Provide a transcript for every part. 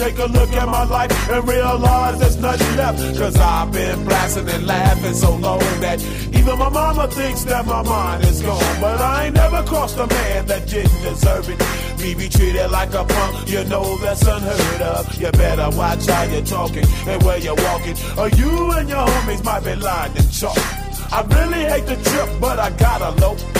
take a look at my life and realize there's nothing left. Cause I've been blasting and laughing so long that even my mama thinks that my mind is gone. But I ain't never crossed a man that didn't deserve it. Me be treated like a punk, you know that's unheard of. You better watch how you're talking and where you're walking, or you and your homies might be lined in chalk. I really hate the trip, but I gotta low.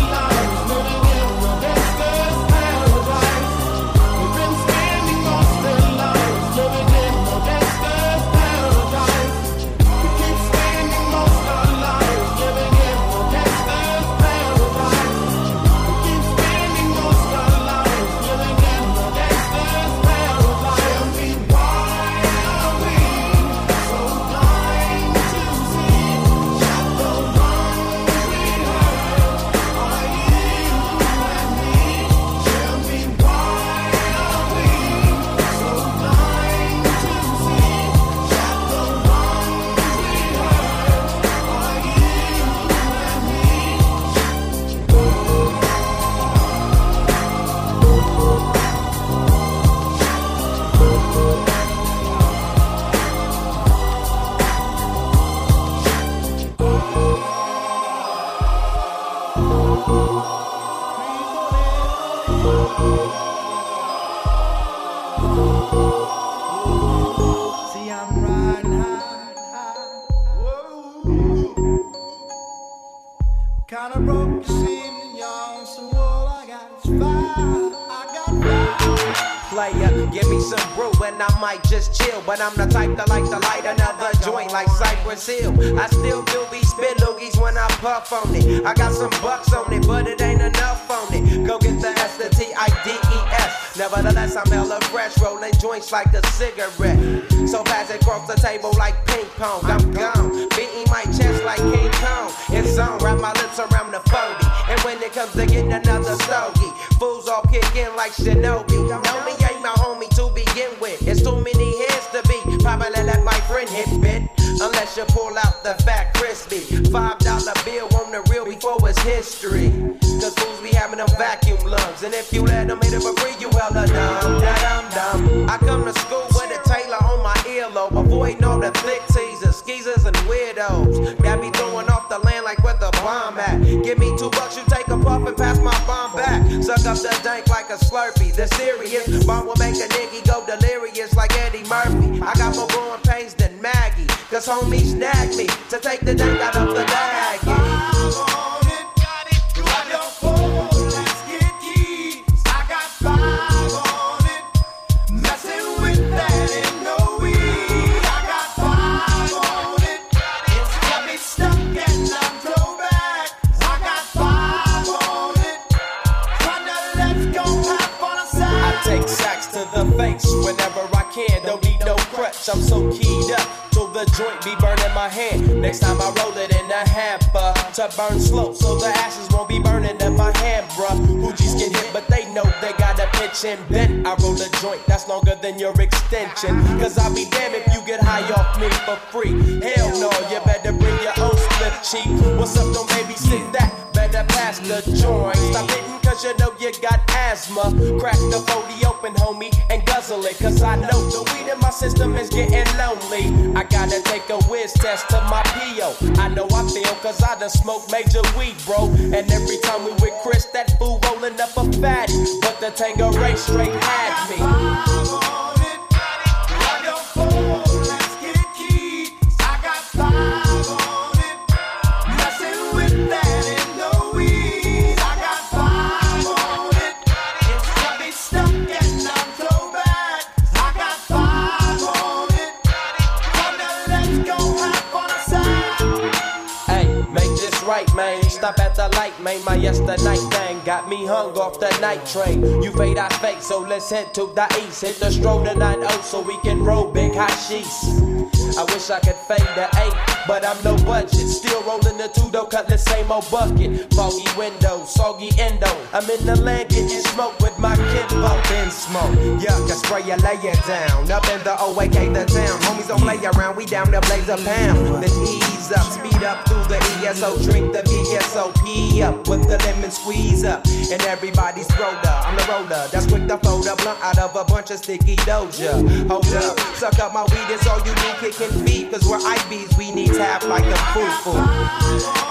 Like a cigarette. A slurpee. The serious bomb will make a nigga go delirious like Eddie Murphy. I got more growing pains than Maggie. Cause homies snagged me to take the dank out of burn slow, so the ashes won't be burning in my hand, bruh. Hoogies get hit, but they know they got a pitch and bent. I roll a joint that's longer than your extension. Cause I'll be damned if you get high off me for free. Smoked major weed, bro. And every time we with Chris, that fool rolling up a fatty. But the Tanqueray straight let's head to the east. Hit the stroll to 9 so we can roll big hot sheets. I wish I could fade the eight, but I'm no budget. Still rolling the two though, cut the same old bucket. Foggy window, soggy endo. I'm in the land getting smoke with my kid up in smoke. Yuck, I spray you, lay it down. Up in the OAK, the town. Homies don't play around, we down to blaze a pound. Ease up, through the ESO, drink the VS SOP up with the lemon squeeze up. And everybody's roller. I'm the roller that's quick to fold up blunt out of a bunch of sticky doja. Hold up, suck up my weed, it's all you need kicking feet. Cause we're IBs, we need tap like a foo foo.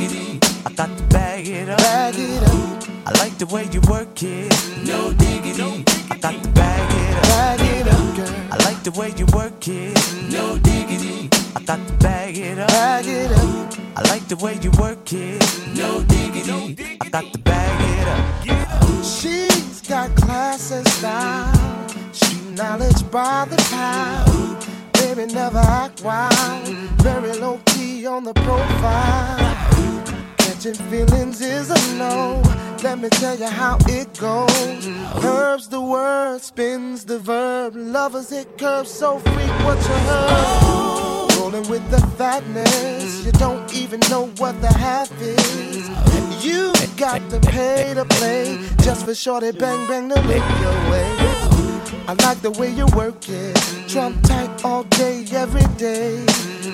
I thought to bag it up. Bag it up. I like the way you work it. No diggity. I thought to bag it up. Bag it up, girl. I like the way you work it. No diggity. I thought to bag it up. Bag it up. I like the way you work it. No diggity. I got to bag it up. She's got class and style. She knowledge by the pound. Baby, never act wild. Very low key on the profile. Catching feelings is a no. Let me tell you how it goes. Herbs the word, spins the verb. Lovers hit curves so freak what you heard. Rolling with the fatness, you don't even know what the half is. You got to pay to play just for shorty bang bang to look your way. I like the way you work it, trump tight all day, every day.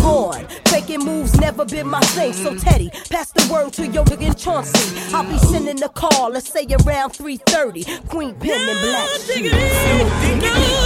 born. Faking moves never been my thing. So Teddy, pass the word to your nigga Chauncey. I'll be sending a call, let's say around 3:30. Queen Pen and Black Shoes.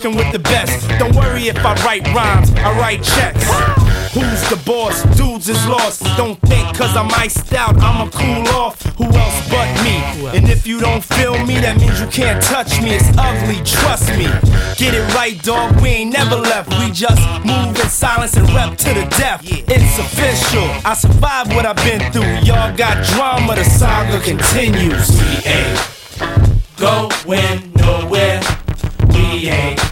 Rocking with the best. Don't worry if I write rhymes, I write checks. Who's the boss? Dudes is lost. Don't think cause I'm iced out, I'ma cool off. Who else but me? And if you don't feel me, that means you can't touch me. It's ugly, trust me. Get it right, dog. We ain't never left. We just move in silence and rep to the death. It's official. I survived what I've been through. Y'all got drama, the saga continues. We ain't going nowhere. We ain't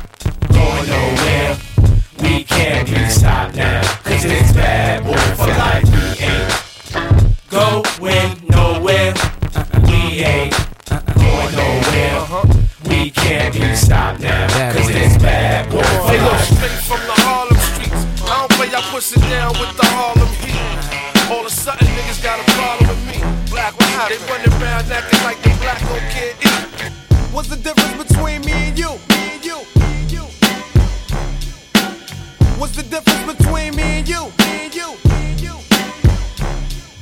now, cause it's bad boy for life. We ain't going nowhere. We ain't going nowhere. We can't be stopped now, cause it's bad boy for life. straight from the Harlem streets. I don't play, push it down with the Harlem heat. All of a sudden, niggas got a problem with me. Black, what happened? They running around acting like the black don't care. What's the difference between? Me and you. Difference between me and you?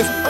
With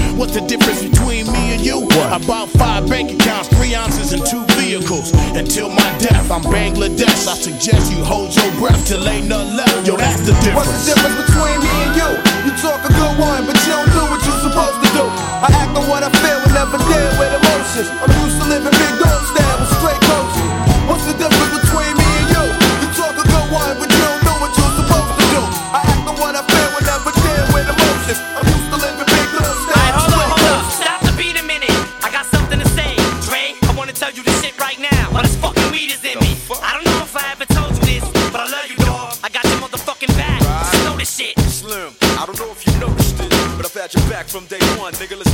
What's the difference between me and you? About five bank accounts, three ounces, and two vehicles. Until my death, I'm Bangladesh. I suggest you hold your breath till ain't none left. Yo, that's the difference. What's the difference between me and you? You talk a good one, but you don't do what you're supposed to do. I act on what I feel and never deal with emotions. I'm used to living big dog style with straight coasting. From day one, nigga. Let's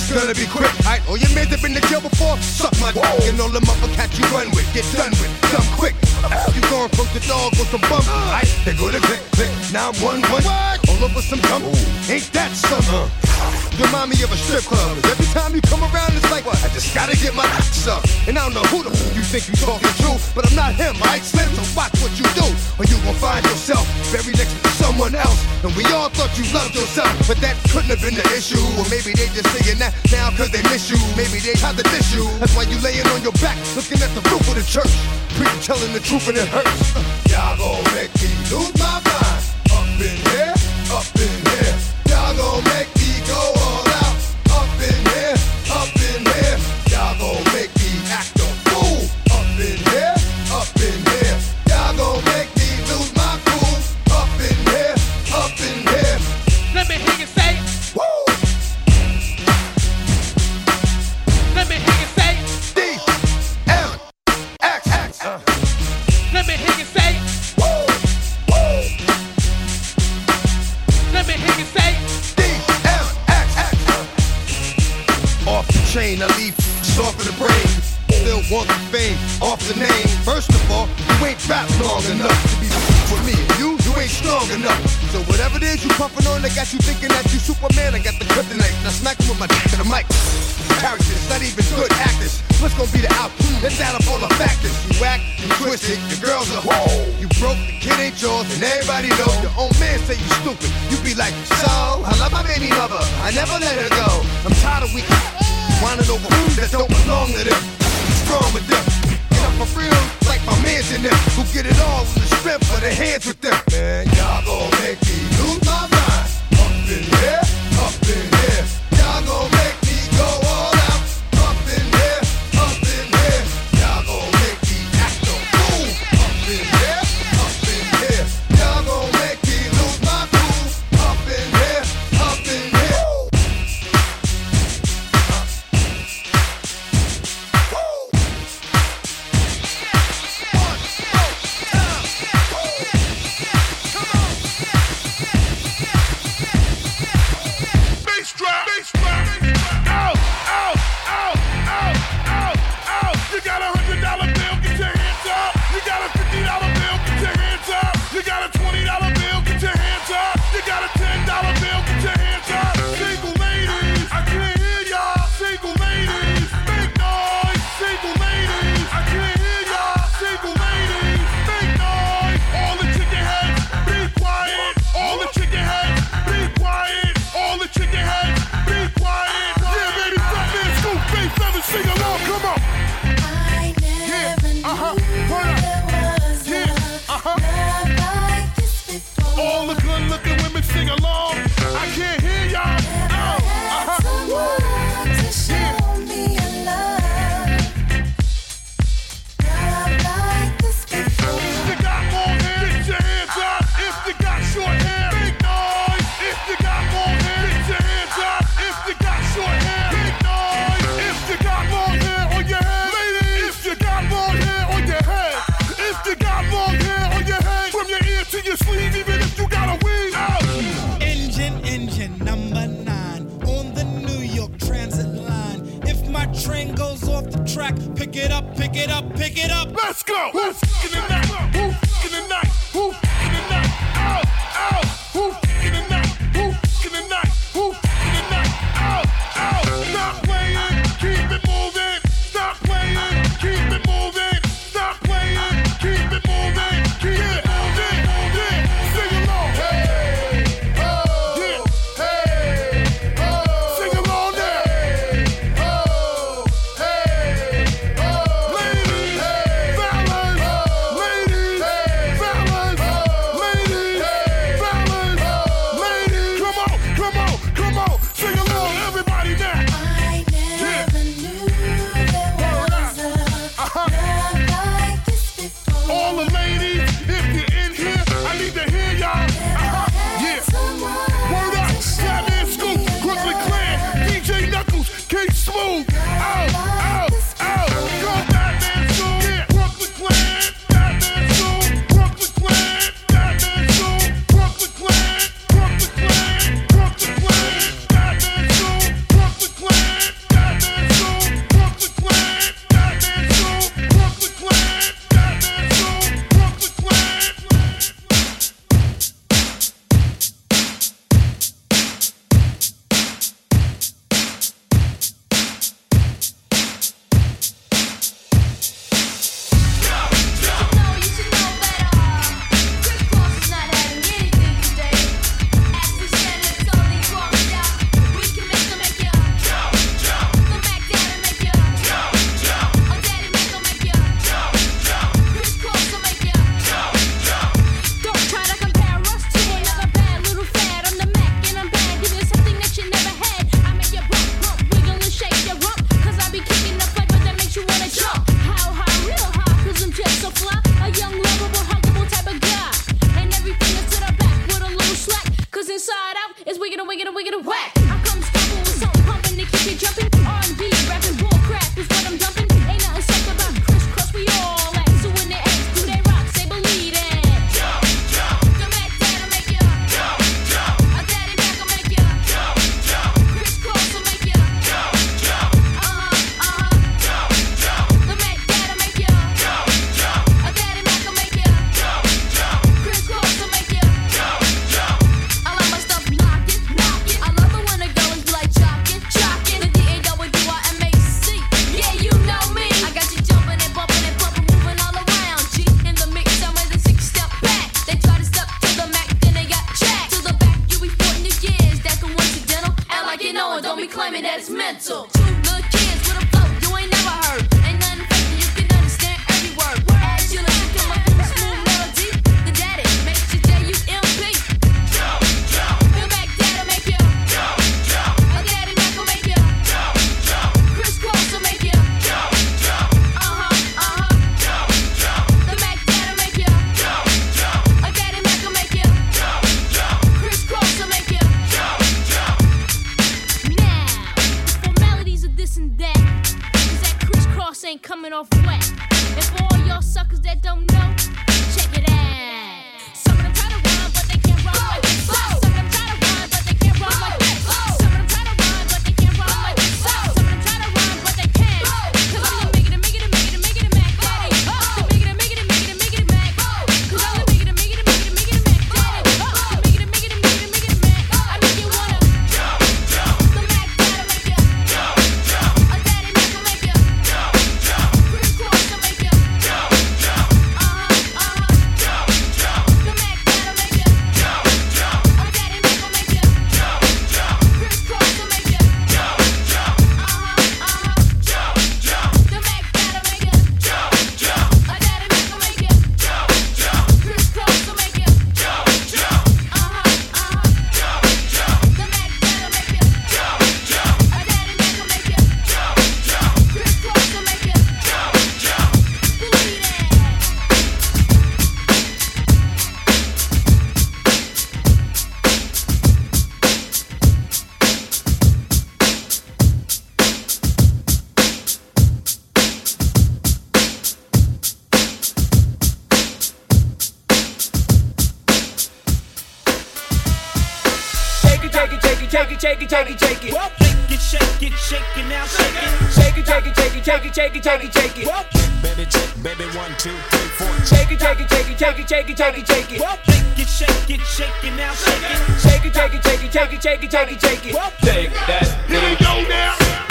it's gonna be quick. Alright, all oh, your mates have been to jail before, suck my Whoa. dick. And all the motherfuckers you run with, get done with, come quick. You going from the dog on some bump. They go to click, click. Now I'm one, one. What? All over some dump. Ain't that something? Uh remind me of a strip club. Cause every time you come around, it's like, what? I just gotta get my ass up. And I don't know who the f- you think you talking to, but I'm not him, I Slim. So watch what you do, or you gon' find yourself buried next to someone else. And we all thought you loved yourself, but that couldn't have been the issue. Or maybe they just saying that now cause they miss you. Maybe they had to diss you. That's why you laying on your back, looking at the roof of the church. Preacher telling the truth and it hurts. Y'all gon' make me lose my mind. Up in here, up in here. romantic, the girls are whoa. You broke, the kid ain't yours, and everybody knows. Your own man say you stupid. You be like, so I love my baby mother. I never let her go. I'm tired of weak, whining over who that don't belong to them. Strong with them, get up for real, like my man's in them. Who get it all with the strength of the hands with it, shake it, shake it, shake it, shake it, shake it, shake it. Shake it, shake it, shake it now, shake it. Shake it, shake it, shake it, shake it, shake it, shake it, shake it. Baby, check, baby, one, two, three, four. Shake it, shake it, shake it, shake it, shake it, shake it, shake it. Shake it, shake it, shake it now, shake it. Shake it, shake it, shake it, shake it, shake it, shake it, shake it. Take that. Here we go now.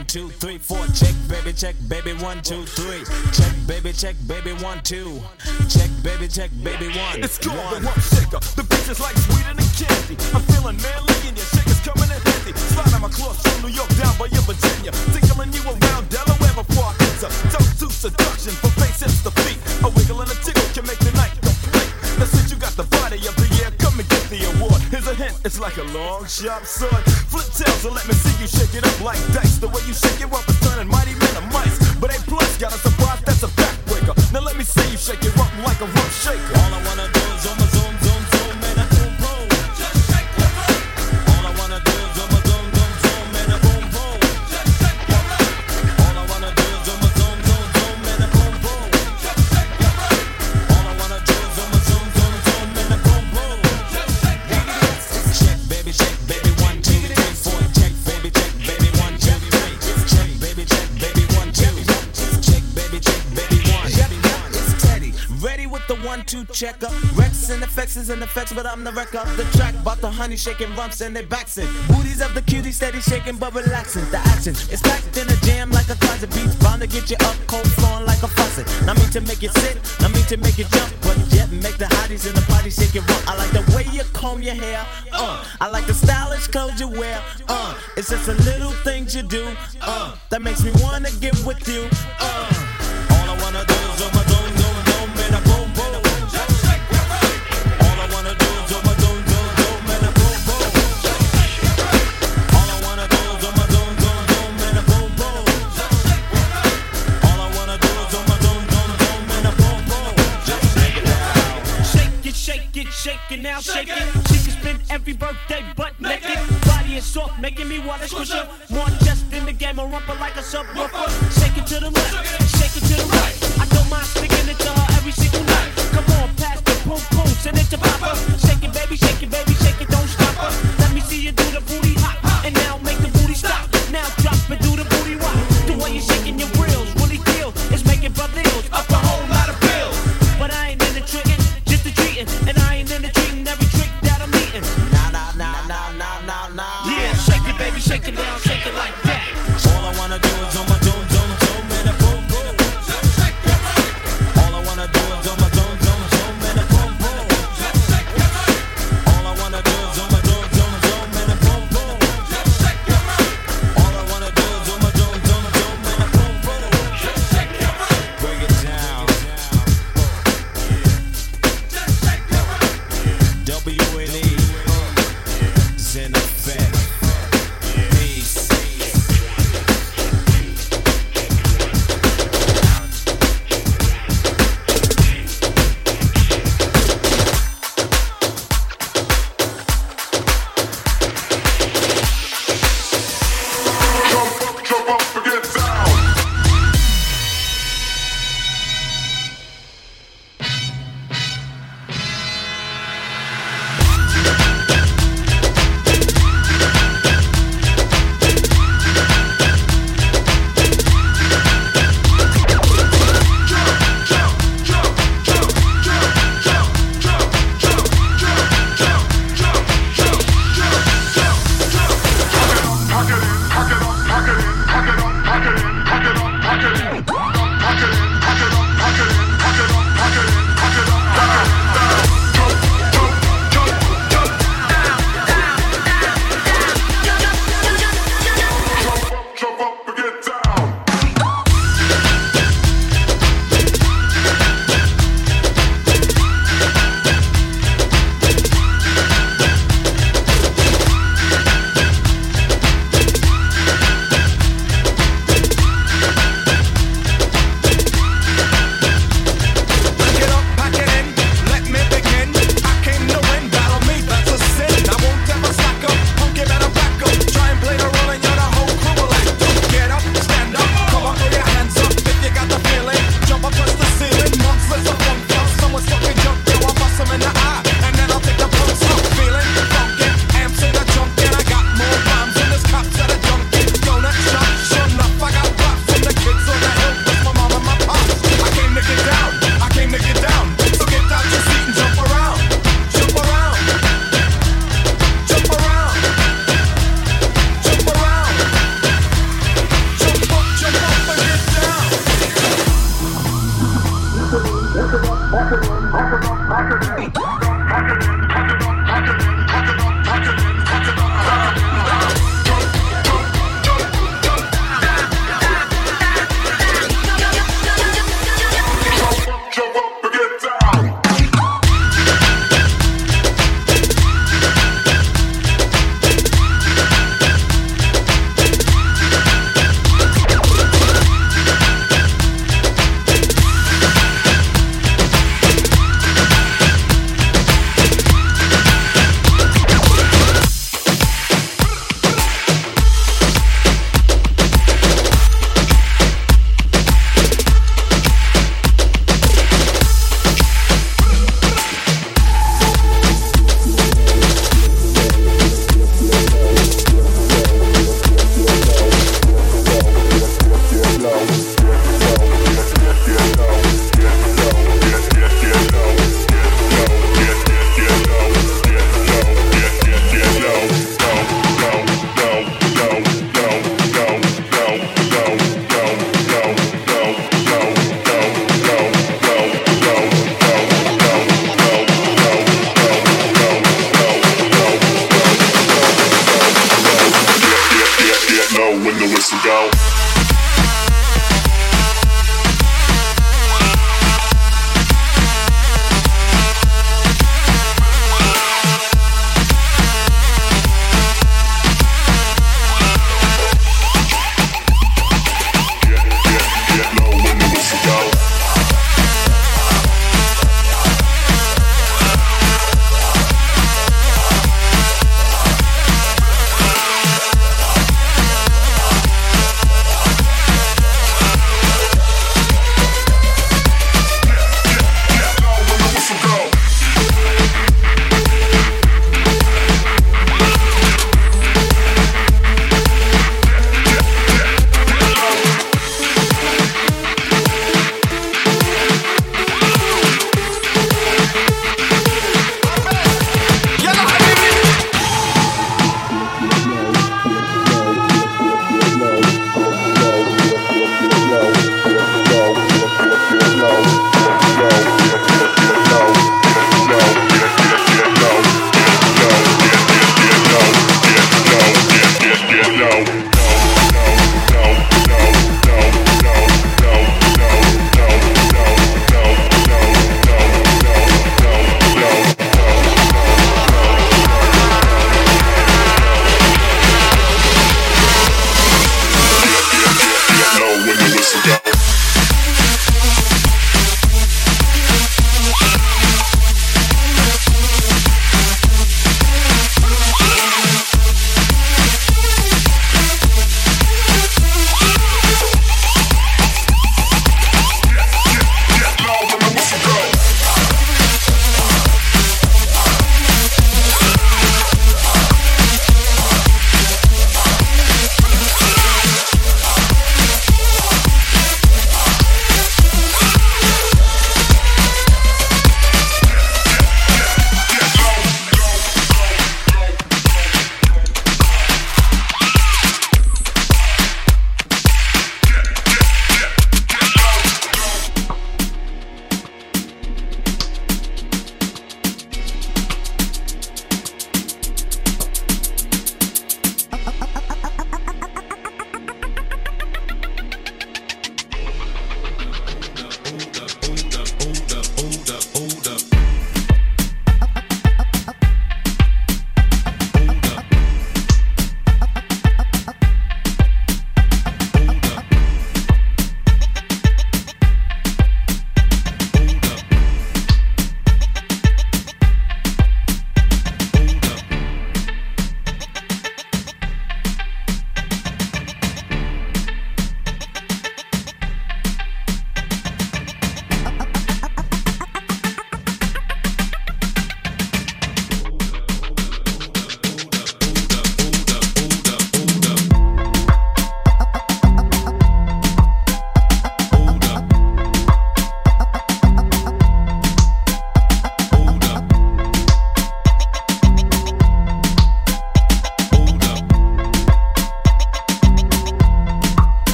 One, two, three, four. Check, baby, check, baby, one, two, three. Check, baby, check, baby, one, two. Check, baby, check, baby, one. It's called the rump shaker. The beach is like sweeter than candy. I'm feeling manly and your shaker's coming in handy. Slide on my clothes from New York down by your Virginia. Tickling you around Delaware before I enter. Toast to seduction from face hips to feet. A wiggle and a tickle can make the night hint, it's like a long sharp sword. Flip tails and let me see you shake it up like dice. The way you shake it up is turning mighty men to mice. But A plus got a surprise that's a backbreaker. Now let me see you shake it up like a rump shaker. All I wanna do checker. Wreckx-N-Effect is in effects, but I'm the wreck of the track. Bought the honey shaking rumps and they backs. Booties of the cutie steady shaking but relaxing. The action is packed in a jam like a closet beats. Bound to get you up, cold flowing like a faucet. Not mean to make you sit, not mean to make you jump, but yet make the hotties in the party shake it rump. I like the way you comb your hair. Uh, I like the stylish clothes you wear. Uh, it's just the little things you do. Uh, that makes me wanna get with you. Uh. All I wanna do is I'ma zoom, shake it. She can spend every birthday butt naked. Body is soft, making me wanna squish her. More just in the game, a rumper like a subwoofer. Shake it to the left,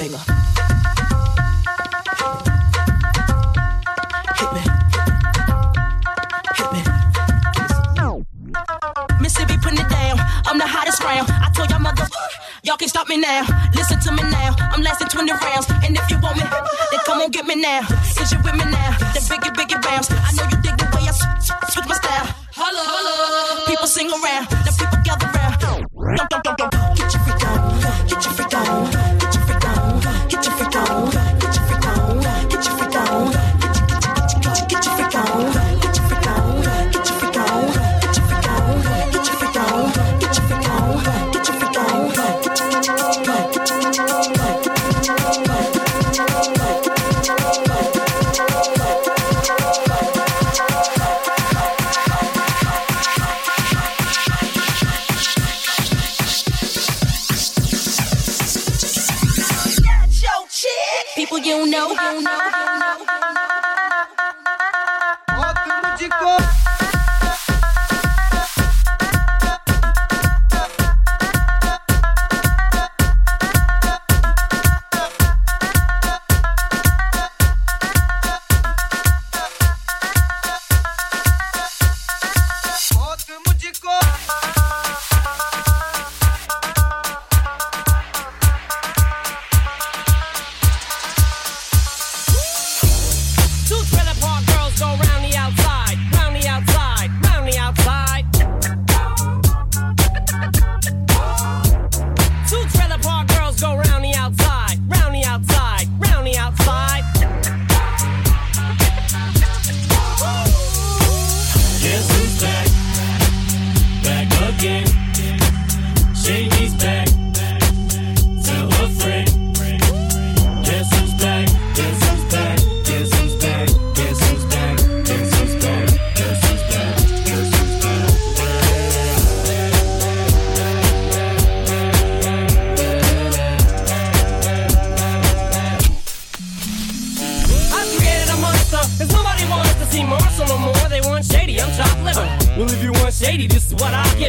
banger. Mississippi it down. I'm the hottest round. I told y'all motherfuckers, y'all can stop me now. Listen to me now. I'm lasting 20 rounds. And if you want me, then come on get me now. Cause you with me now. The biggie, biggie rounds. I know you dig the way I switch my style. Holla, holla. People sing around. The people gather around. Don't, don't, don't, don't.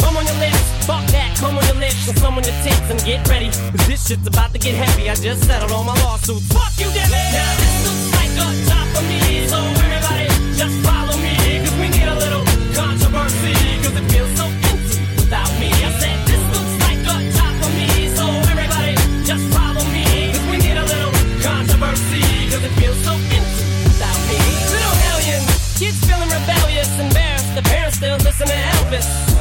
come on your lips, fuck that, come on your lips, and some on your tits, and get ready. Cause this shit's about to get heavy. I just settled all my lawsuits. Fuck you, Debbie! Now this looks like a job for me, so everybody just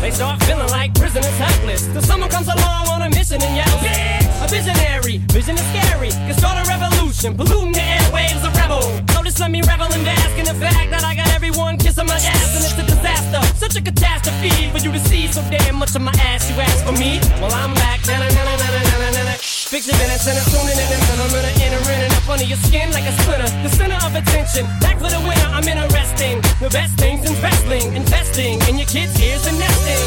They start feeling like prisoners helpless, till someone comes along on a mission and yells, "Bitch!" A visionary, vision is scary, can start a revolution, polluting the airwaves, a rebel. Just let me revel and bask in the fact that I got everyone kissing my ass, and it's a disaster, such a catastrophe for you to see so damn much of my ass. You ask for me, well I'm back. Na, na, na, Fiction and assuming it and then I'm gonna enter in and up under your skin like a splinter. The center of attention, back for the winner. I'm interesting. The best things in wrestling, investing in your kids' ears and nesting.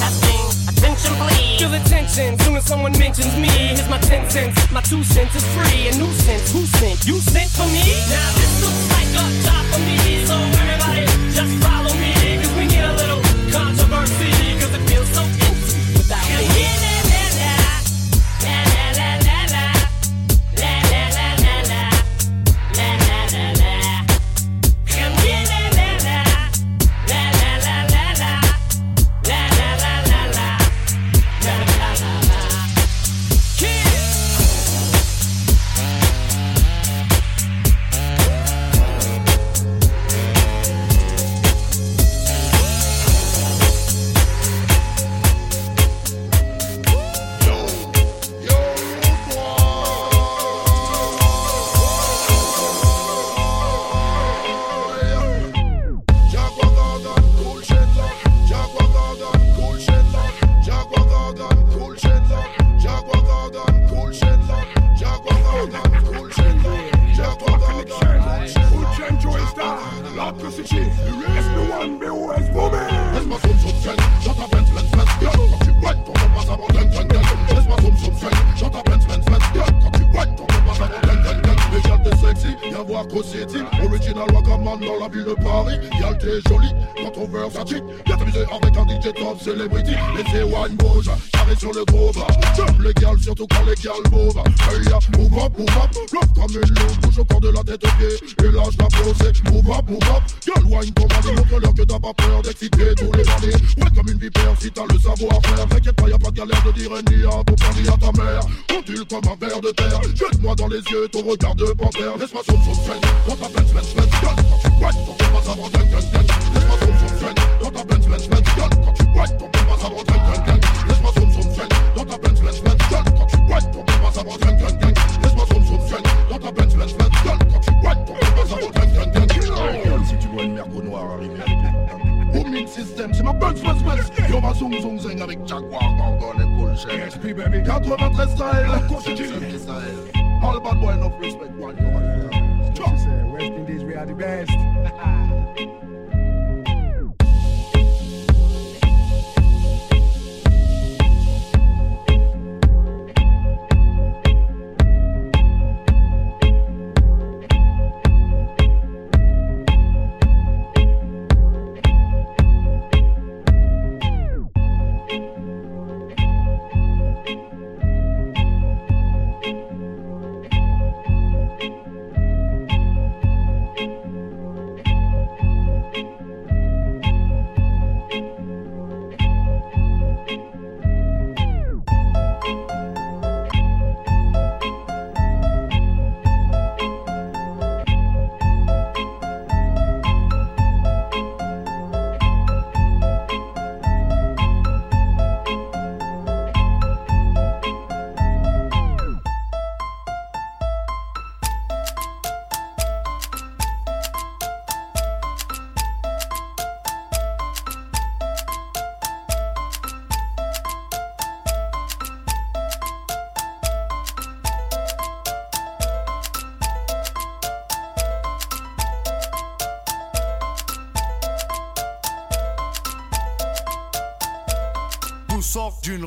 Testing, attention please. Feel the tension soon as someone mentions me. Here's my ten cents, my two cents is free. A nuisance, who sent? You sent for me? Now this looks like a job for me, so everybody just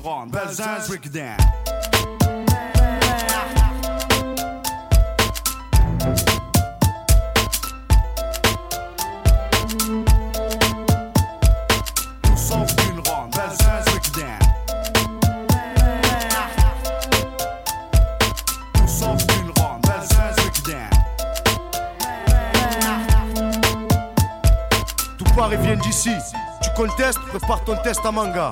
Belzins Breakdown. Tout part et vient d'ici. Tu contestes, prépare ton test à manga.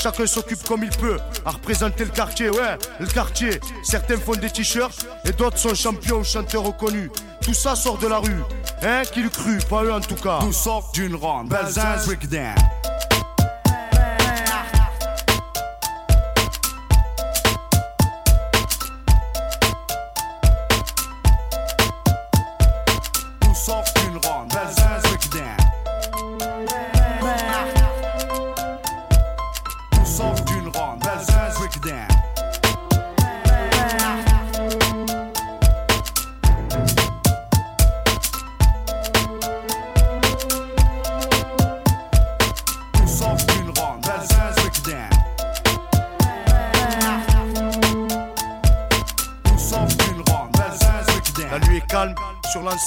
Chacun s'occupe comme il peut à représenter le quartier, ouais, le quartier. Certains font des t-shirts et d'autres sont champions ou chanteurs reconnus. Tout ça sort de la rue. Hein, qui le cru Pas eux en tout cas. Nous sort d'une ronde, Belzins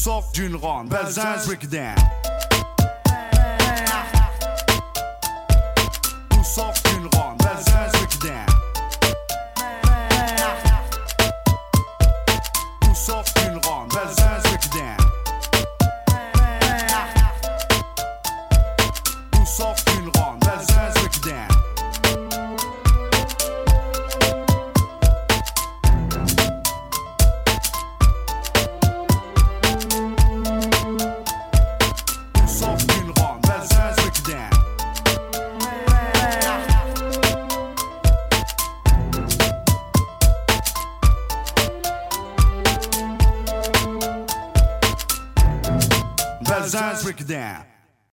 sort d'une ronde. Belzance, Rick Dan.